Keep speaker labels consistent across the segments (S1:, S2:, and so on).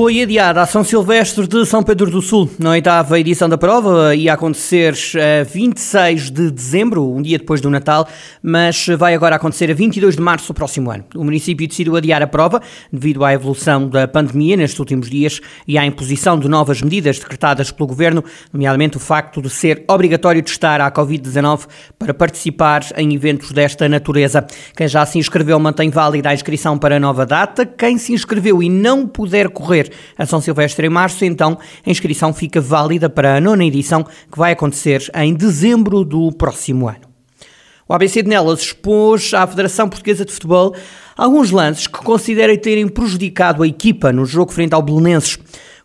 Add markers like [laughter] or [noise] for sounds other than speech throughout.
S1: Foi adiada a São Silvestre de São Pedro do Sul. Na oitava edição da prova ia acontecer a 26 de dezembro, um dia depois do Natal, mas vai agora acontecer a 22 de março do próximo ano. O município decidiu adiar a prova devido à evolução da pandemia nestes últimos dias e à imposição de novas medidas decretadas pelo governo, nomeadamente o facto de ser obrigatório testar a Covid-19 para participar em eventos desta natureza. Quem já se inscreveu mantém válida a inscrição para a nova data. Quem se inscreveu e não puder correr a São Silvestre em março, então a inscrição fica válida para a nona edição, que vai acontecer em dezembro do próximo ano. O ABC de Nelas expôs à Federação Portuguesa de Futebol alguns lances que considera terem prejudicado a equipa no jogo frente ao Belenenses.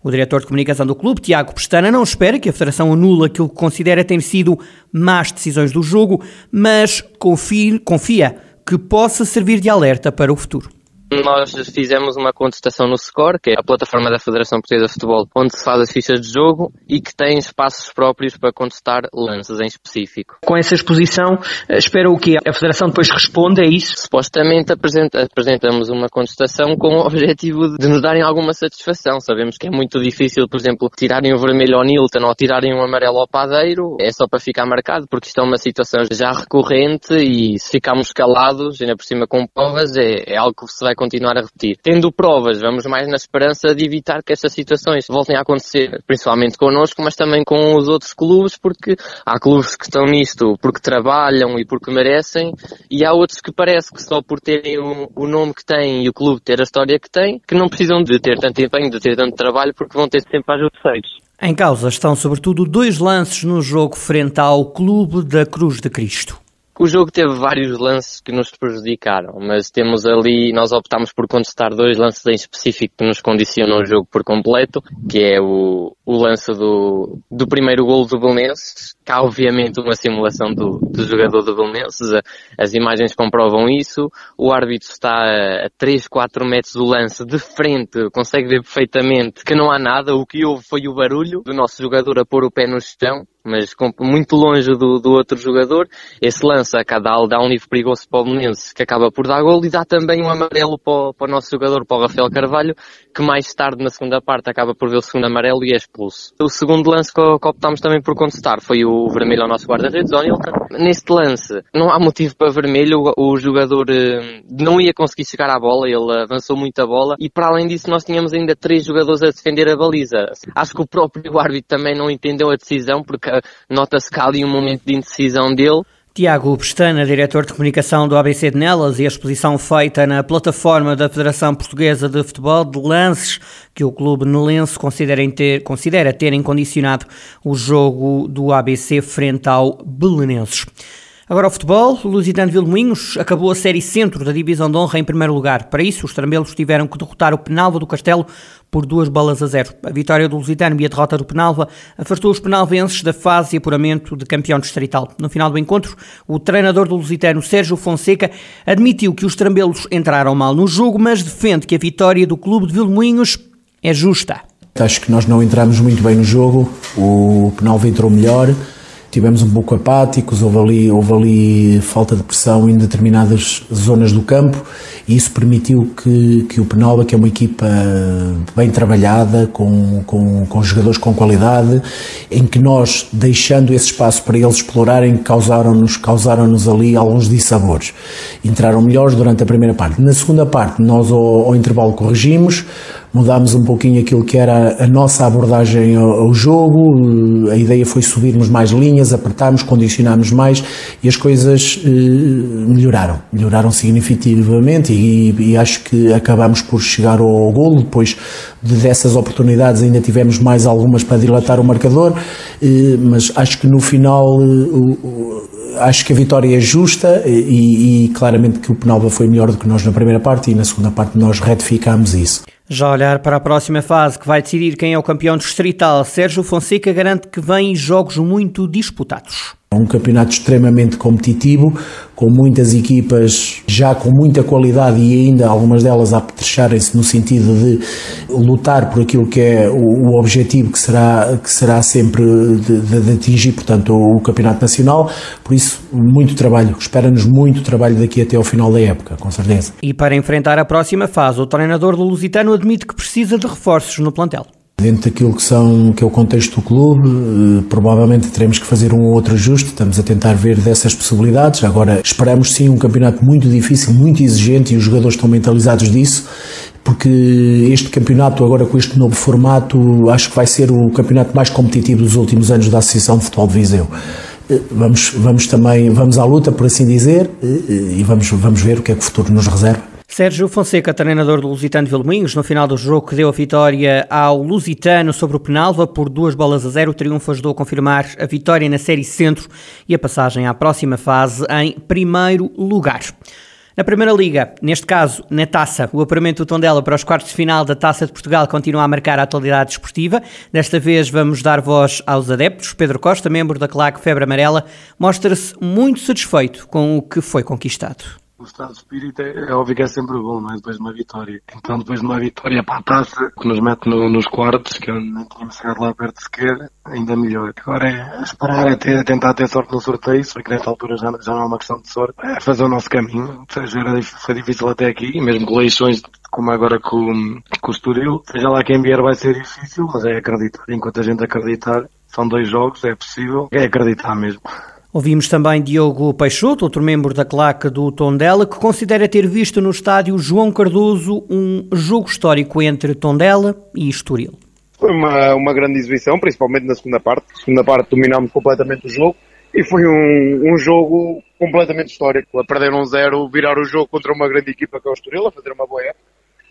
S1: O diretor de comunicação do clube, Tiago Pestana, não espera que a Federação anule aquilo que considera ter sido más decisões do jogo, mas confia, confia que possa servir de alerta para o futuro.
S2: Nós fizemos uma contestação no Score, que é a plataforma da Federação Portuguesa de Futebol, onde se faz as fichas de jogo e que tem espaços próprios para contestar lances em específico.
S1: Com essa exposição, eh, espera o quê? A Federação depois responde, é isso?
S2: Supostamente apresenta, apresentamos uma contestação com o objetivo de nos darem alguma satisfação. Sabemos que é muito difícil, por exemplo, tirarem o vermelho ao Nilton ou tirarem o amarelo ao Padeiro. É só para ficar marcado, porque isto é uma situação já recorrente e se ficarmos calados, ainda por cima com provas, é, é algo que se vai continuar a repetir. Tendo provas, vamos mais na esperança de evitar que estas situações voltem a acontecer, principalmente connosco, mas também com os outros clubes, porque há clubes que estão nisto porque trabalham e porque merecem, e há outros que parece que só por terem o, nome que têm e o clube ter a história que tem, que não precisam de ter tanto empenho, de ter tanto trabalho, porque vão ter sempre ajuda feitos.
S1: Em causa estão sobretudo dois lances no jogo frente ao Clube da Cruz de Cristo.
S2: O jogo teve vários lances que nos prejudicaram, mas temos ali, nós optámos por contestar dois lances em específico que nos condicionam o jogo por completo, que é o, o lance do, do primeiro gol do Belenenses, que há obviamente uma simulação do, do jogador do Belenenses, as imagens comprovam isso, o árbitro está a 3, 4 metros do lance de frente, consegue ver perfeitamente que não há nada, o que houve foi o barulho do nosso jogador a pôr o pé no chão, mas muito longe do, do outro jogador. Esse lance a cada dá um livro perigoso para o Menense, que acaba por dar gol, e dá também um amarelo para o, para o, nosso jogador, para o Rafael Carvalho, que mais tarde, na segunda parte, acaba por ver o segundo amarelo e é expulso. O segundo lance que, que optámos também por contestar foi o vermelho ao nosso guarda-redes. Neste lance, não há motivo para vermelho, o, o jogador eh, não ia conseguir chegar à bola, ele avançou muito a bola, e para além disso nós tínhamos ainda três jogadores a defender a baliza. Acho que o próprio árbitro também não entendeu a decisão, porque nota-se que há ali um momento de indecisão dele.
S1: Tiago Pestana, diretor de comunicação do ABC de Nelas, e a exposição feita na plataforma da Federação Portuguesa de Futebol de lances que o clube nelense considera ter, considera terem condicionado o jogo do ABC frente ao Belenenses. Agora o futebol, o Lusitano Vilmoinhos acabou a série centro da divisão de honra em primeiro lugar. Para isso, os trambelos tiveram que derrotar o Penalva do Castelo por duas bolas a zero. A vitória do Lusitano e a derrota do Penalva afastou os penalvenses da fase de apuramento de campeão distrital. No final do encontro, o treinador do Lusitano, Sérgio Fonseca, admitiu que os trambelos entraram mal no jogo, mas defende que a vitória do clube de Vilmoinhos é justa.
S3: Acho que nós não entramos muito bem no jogo, o Penalva entrou melhor, tivemos um pouco apáticos, houve ali, houve ali falta de pressão em determinadas zonas do campo e isso permitiu que, que o Penalba, que é uma equipa bem trabalhada, com, com, com jogadores com qualidade, em que nós, deixando esse espaço para eles explorarem, causaram-nos causaram -nos ali alguns dissabores. Entraram melhores durante a primeira parte. Na segunda parte, nós ao, ao intervalo corrigimos, mudámos um pouquinho aquilo que era a nossa abordagem ao, jogo, a ideia foi subirmos mais linhas, apertarmos, condicionarmos mais e as coisas eh, melhoraram, melhoraram significativamente e, e, acho que acabamos por chegar ao golo, depois de dessas oportunidades ainda tivemos mais algumas para dilatar o marcador, eh, mas acho que no final eh, acho que a vitória é justa e, e claramente que o Penalba foi melhor do que nós na primeira parte e na segunda parte nós retificámos isso.
S1: Já olhar para a próxima fase, que vai decidir quem é o campeão distrital, Sérgio Fonseca garante que vêm jogos muito disputados.
S3: É um campeonato extremamente competitivo, com muitas equipas já com muita qualidade e ainda algumas delas a apetrecharem-se no sentido de lutar por aquilo que é o, o objetivo que será, que será sempre de, de, de atingir, portanto, o, o, Campeonato Nacional. Por isso, muito trabalho. Espera-nos muito trabalho daqui até ao final da época, com certeza.
S1: E para enfrentar a próxima fase, o treinador do Lusitano admite que precisa de reforços no plantel.
S3: Dentro daquilo que, são, que é o contexto do clube, eh, provavelmente teremos que fazer um ou outro ajuste, estamos a tentar ver dessas possibilidades. Agora, esperamos sim um campeonato muito difícil, muito exigente e os jogadores estão mentalizados disso, porque este campeonato, agora com este novo formato, acho que vai ser o campeonato mais competitivo dos últimos anos da Associação de Futebol de Viseu. Eh, vamos, vamos também, vamos à luta, por assim dizer, eh, e vamos, vamos ver o que é que o futuro nos reserva.
S1: Sérgio Fonseca, treinador do Lusitano de Vilmoinhos, no final do jogo que deu a vitória ao Lusitano sobre o Penalva por duas bolas a zero. O triunfo ajudou a confirmar a vitória na Série Centro e a passagem à próxima fase em primeiro lugar. Na Primeira Liga, neste caso na Taça, o apuramento do Tondela para os quartos de final da Taça de Portugal continua a marcar a atualidade desportiva. Desta vez vamos dar voz aos adeptos. Pedro Costa, membro da claque Febre Amarela, mostra-se muito satisfeito com o que foi conquistado
S4: o estado de espírito é, é, óbvio que é sempre bom, não é? Depois de uma vitória. Então, depois de uma vitória para a taça, que nos mete no, nos quartos, que eu tínhamos chegado lá perto sequer, ainda melhor. Agora é esperar, é, ter, tentar ter sorte no sorteio, só que nesta altura já, já não é uma questão de sorte, é fazer o nosso caminho. Seja, era, foi difícil até aqui, mesmo com eleições como agora com, com o Estoril. Seja lá quem vier vai ser difícil, mas é acreditar. Enquanto a gente acreditar, são dois jogos, é possível, é acreditar mesmo.
S1: Ouvimos também Diogo Peixoto, outro membro da claque do Tondela, que considera ter visto no estádio João Cardoso um jogo histórico entre Tondela e Estoril.
S5: Foi uma, uma grande exibição, principalmente na segunda parte. Na segunda parte dominámos completamente o jogo e foi um, um jogo completamente histórico. A perder um zero, virar o jogo contra uma grande equipa que é o Estoril, a fazer uma boa época,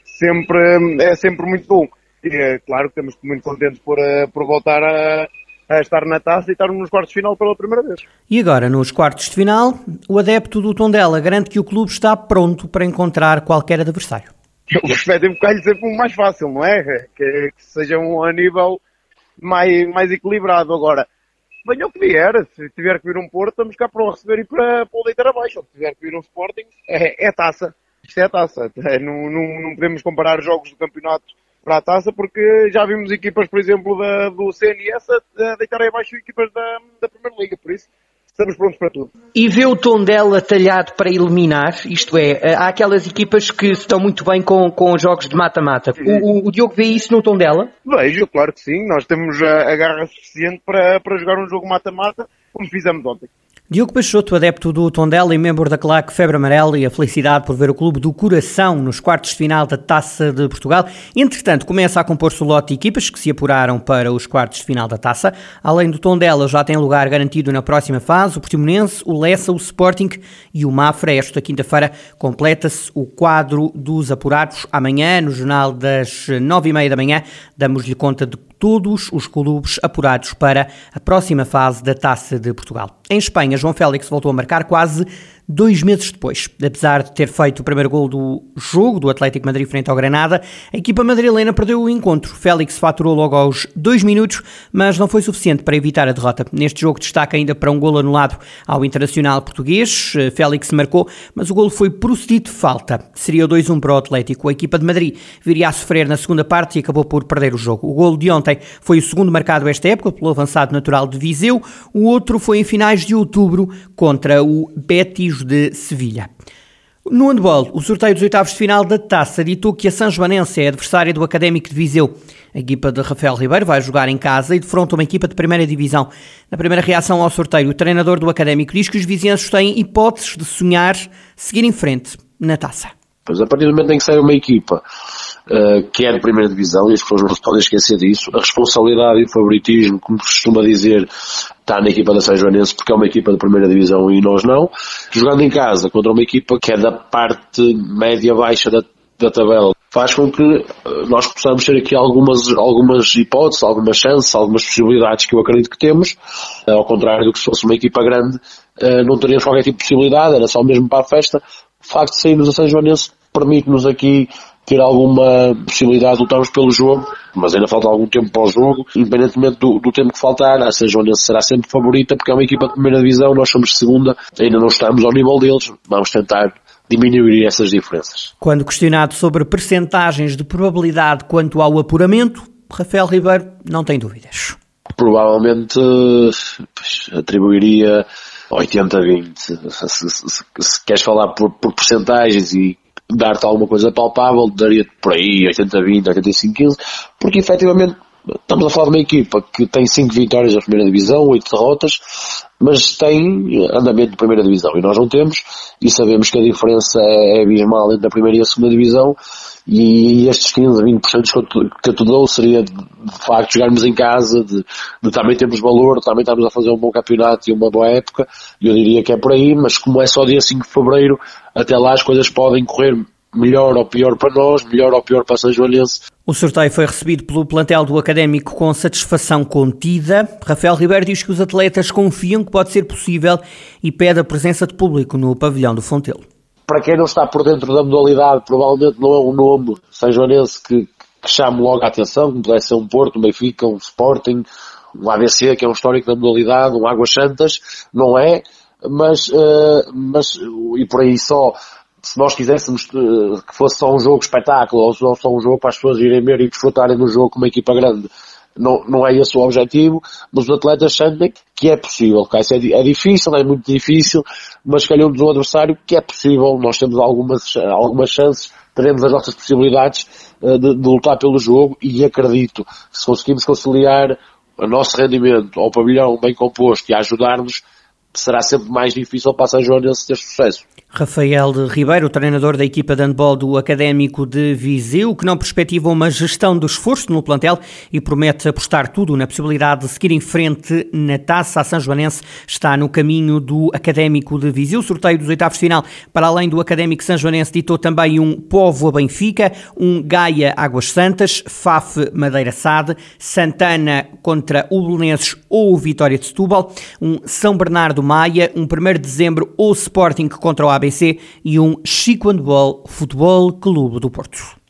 S5: sempre, é sempre muito bom. E é claro que estamos muito contentes por, eh, por voltar a a estar na taça e estar nos quartos de final pela primeira vez.
S1: E agora, nos quartos de final, o adepto do Tondela garante que o clube está pronto para encontrar qualquer adversário. [laughs]
S5: O respectivo calho sempre o mais fácil, não é? Que, que seja um a nível mais, mais equilibrado. Agora, venha o que vier, se tiver que vir um Porto, estamos cá para o receber e para, para o deitar abaixo. Se tiver que vir um Sporting, é, é taça. Isto é taça. É, não, não, não podemos comparar jogos do campeonato para a taça, porque já vimos equipas, por exemplo, da, do CNS a, a deitarem abaixo equipas da, da Primeira Liga, por isso estamos prontos para tudo.
S1: E vê o tom dela talhado para eliminar, isto é, há aquelas equipas que estão muito bem com, com os jogos de mata-mata. O, o, o, Diogo vê isso no tom dela?
S5: Vejo, claro que sim. Nós temos a, a garra suficiente para, para jogar um jogo mata-mata, como fizemos ontem.
S1: Diogo Peixoto, adepto do Tondela e membro da claque Febre Amarela e a felicidade por ver o clube do coração nos quartos de final da Taça de Portugal. Entretanto, começa a compor-se o lote de equipas que se apuraram para os quartos de final da Taça. Além do Tondela, já tem lugar garantido na próxima fase o Portimonense, o Lessa, o Sporting e o Mafra. Esta quinta-feira completa-se o quadro dos apurados. Amanhã, no jornal das nove e meia da manhã, damos-lhe conta de todos os clubes apurados para a próxima fase da Taça de Portugal. Em Espanha, João Félix voltou a marcar quase dois meses depois. Apesar de ter feito o primeiro gol do jogo do Atlético Madrid frente ao Granada, a equipa madrilena perdeu o encontro. Félix faturou logo aos dois minutos, mas não foi suficiente para evitar a derrota. Neste jogo destaca ainda para um gol anulado ao internacional português. Félix marcou, mas o gol foi procedido de falta. Seria 2-1 para o Atlético. A equipa de Madrid viria a sofrer na segunda parte e acabou por perder o jogo. O gol de ontem foi o segundo marcado esta época pelo avançado natural de Viseu. O outro foi em finais de outubro contra o Betis de Sevilha. No handball, o sorteio dos oitavos de final da Taça ditou que a São Joanense é adversária do Académico de Viseu. A equipa de Rafael Ribeiro vai jogar em casa e defronta uma equipa de primeira divisão. Na primeira reação ao sorteio, o treinador do Académico diz que os vizinhos têm hipóteses de sonhar seguir em frente na Taça.
S6: Pois a partir do momento em que sai uma equipa uh, que é de primeira divisão, e as pessoas não se podem esquecer disso, a responsabilidade e o favoritismo, como se costuma dizer, está na equipa da São Joanense porque é uma equipa de primeira divisão e nós não. Jogando em casa contra uma equipa que é da parte média-baixa da, da tabela, faz com que eh, nós possamos ter aqui algumas, algumas hipóteses, algumas chances, algumas possibilidades que eu acredito que temos, eh, ao contrário do que se fosse uma equipa grande, não teríamos qualquer tipo de possibilidade, era só mesmo para a festa, o facto de sairmos a São Joanense permite-nos aqui ter alguma possibilidade de lutarmos pelo jogo, mas ainda falta algum tempo para o jogo, independentemente do, do tempo que faltar, a São Joanense será sempre favorita porque é uma equipa de primeira divisão, nós somos de segunda, ainda não estamos ao nível deles, vamos tentar diminuir essas diferenças.
S1: Quando questionado sobre percentagens de probabilidade quanto ao apuramento, Rafael Ribeiro não tem dúvidas.
S6: Provavelmente atribuiria 80-20. Se, se, se, se, queres falar por, por percentagens e dar-te alguma coisa palpável, daria por aí 80-20, 85-15, porque efetivamente estamos a falar de uma equipa que tem 5 vitórias na primeira divisão, 8 derrotas, mas tem andamento de primeira divisão. E nós não temos e sabemos que a diferença é abismal entre a primeira e a segunda divisão e estes 15, 20% que eu te dou seria de, facto jogarmos em casa, de, de, também termos valor, também estamos a fazer um bom campeonato e uma boa época, eu diria que é por aí, mas como é só dia 5 de Fevereiro, até lá as coisas podem correr melhor ou pior para nós, melhor ou pior para São Joanense.
S1: O sorteio foi recebido pelo plantel do Académico com satisfação contida. Rafael Ribeiro diz que os atletas confiam que pode ser possível e pede a presença de público no pavilhão do Fontelo.
S6: Para quem não está por dentro da modalidade, provavelmente não é um nome São Joanense que, que chame logo a atenção, como pudesse ser um Porto, um Benfica, um Sporting, um ABC, que é um histórico da modalidade, um Águas Santas, não é, mas, uh, mas e por aí só, se nós quiséssemos uh, que fosse só um jogo espetáculo, ou só um jogo para as pessoas irem ver e desfrutarem do jogo com uma equipa grande, não, não é esse o objetivo, mas os atletas sentem que é possível, é, é difícil, é muito difícil, mas calhou-nos um adversário que é possível, nós temos algumas, algumas chances, teremos as nossas possibilidades uh, de, de lutar pelo jogo e acredito que se conseguimos conciliar o nosso rendimento ao pavilhão bem composto e a ajudar-nos, será sempre mais difícil para a São Joanense ter sucesso.
S1: Rafael Ribeiro, treinador da equipa de handball do Académico de Viseu, que não perspectiva uma gestão do esforço no plantel e promete apostar tudo na possibilidade de seguir em frente na taça. A São Joanense está no caminho do Académico de Viseu. O sorteio dos oitavos de final, para além do Académico São Joanense, ditou também um Povo a Benfica, um Gaia Águas Santas, FAF Madeira Sade, Santana contra o Belenenses ou Vitória de Setúbal, um São Bernardo Maia, um 1 de dezembro ou Sporting contra o ABC e um Chico Handball Futebol Clube do Porto.